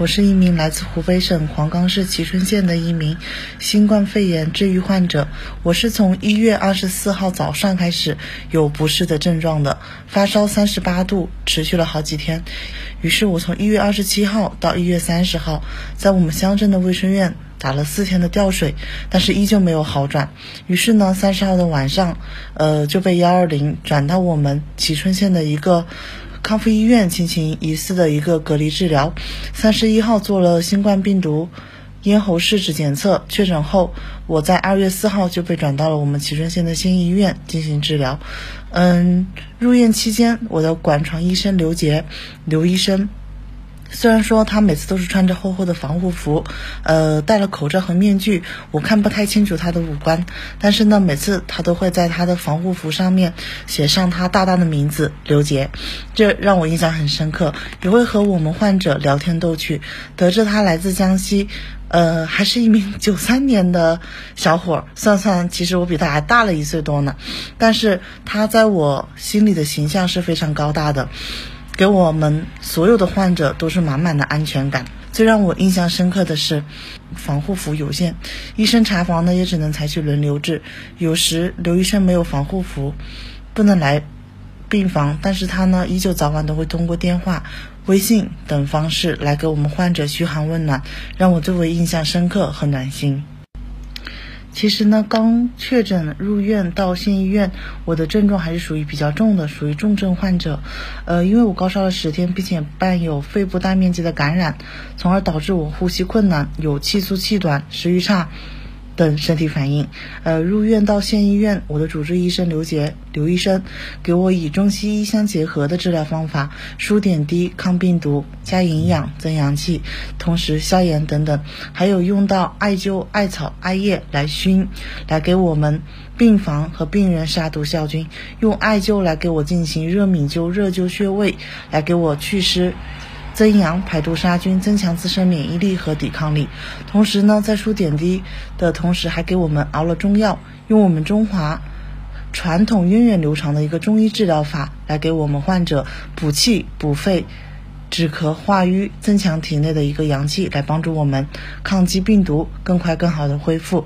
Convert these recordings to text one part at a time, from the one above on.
我是一名来自湖北省黄冈市蕲春县的一名新冠肺炎治愈患者。我是从一月二十四号早上开始有不适的症状的，发烧三十八度，持续了好几天。于是我从一月二十七号到一月三十号，在我们乡镇的卫生院打了四天的吊水，但是依旧没有好转。于是呢，三十号的晚上，呃，就被幺二零转到我们蕲春县的一个。康复医院进行疑似的一个隔离治疗，三十一号做了新冠病毒咽喉试纸检测，确诊后，我在二月四号就被转到了我们蕲春县的县医院进行治疗。嗯，入院期间，我的管床医生刘杰，刘医生。虽然说他每次都是穿着厚厚的防护服，呃，戴了口罩和面具，我看不太清楚他的五官，但是呢，每次他都会在他的防护服上面写上他大大的名字刘杰，这让我印象很深刻。也会和我们患者聊天逗趣，得知他来自江西，呃，还是一名九三年的小伙，算算其实我比他还大了一岁多呢，但是他在我心里的形象是非常高大的。给我们所有的患者都是满满的安全感。最让我印象深刻的是，防护服有限，医生查房呢也只能采取轮流制。有时刘医生没有防护服，不能来病房，但是他呢依旧早晚都会通过电话、微信等方式来给我们患者嘘寒问暖，让我最为印象深刻和暖心。其实呢，刚确诊入院到县医院，我的症状还是属于比较重的，属于重症患者。呃，因为我高烧了十天，并且伴有肺部大面积的感染，从而导致我呼吸困难，有气促气短、食欲差。等身体反应，呃，入院到县医院，我的主治医生刘杰刘医生给我以中西医相结合的治疗方法，输点滴、抗病毒、加营养、增阳气，同时消炎等等，还有用到艾灸、艾草、艾叶来熏，来给我们病房和病人杀毒消菌，用艾灸来给我进行热敏灸、热灸穴位，来给我祛湿。增阳、排毒、杀菌，增强自身免疫力和抵抗力。同时呢，在输点滴的同时，还给我们熬了中药，用我们中华传统源远流长的一个中医治疗法来给我们患者补气、补肺、止咳化瘀，增强体内的一个阳气，来帮助我们抗击病毒，更快更好的恢复。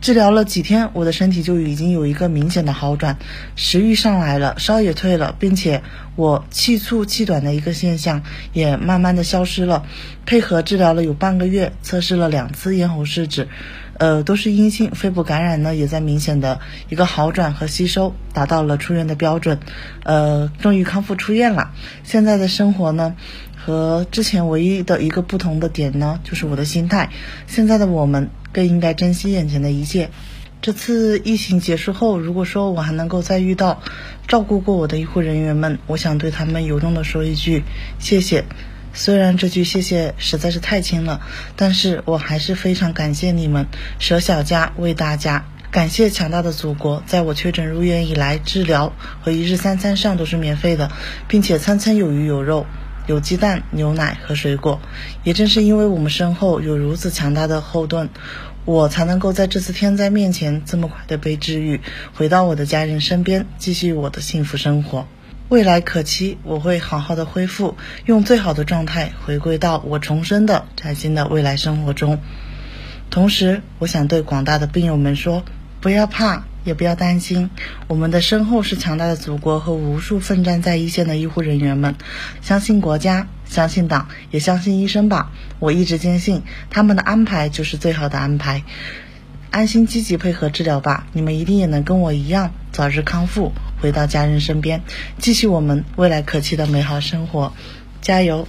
治疗了几天，我的身体就已经有一个明显的好转，食欲上来了，烧也退了，并且我气促气短的一个现象也慢慢的消失了。配合治疗了有半个月，测试了两次咽喉试纸，呃，都是阴性，肺部感染呢也在明显的一个好转和吸收，达到了出院的标准，呃，终于康复出院了。现在的生活呢，和之前唯一的一个不同的点呢，就是我的心态。现在的我们。更应该珍惜眼前的一切。这次疫情结束后，如果说我还能够再遇到照顾过我的医护人员们，我想对他们由衷的说一句谢谢。虽然这句谢谢实在是太轻了，但是我还是非常感谢你们，舍小家为大家。感谢强大的祖国，在我确诊入院以来，治疗和一日三餐上都是免费的，并且餐餐有鱼有肉。有鸡蛋、牛奶和水果，也正是因为我们身后有如此强大的后盾，我才能够在这次天灾面前这么快的被治愈，回到我的家人身边，继续我的幸福生活。未来可期，我会好好的恢复，用最好的状态回归到我重生的崭新的未来生活中。同时，我想对广大的病友们说，不要怕。也不要担心，我们的身后是强大的祖国和无数奋战在一线的医护人员们。相信国家，相信党，也相信医生吧。我一直坚信，他们的安排就是最好的安排。安心积极配合治疗吧，你们一定也能跟我一样早日康复，回到家人身边，继续我们未来可期的美好生活。加油！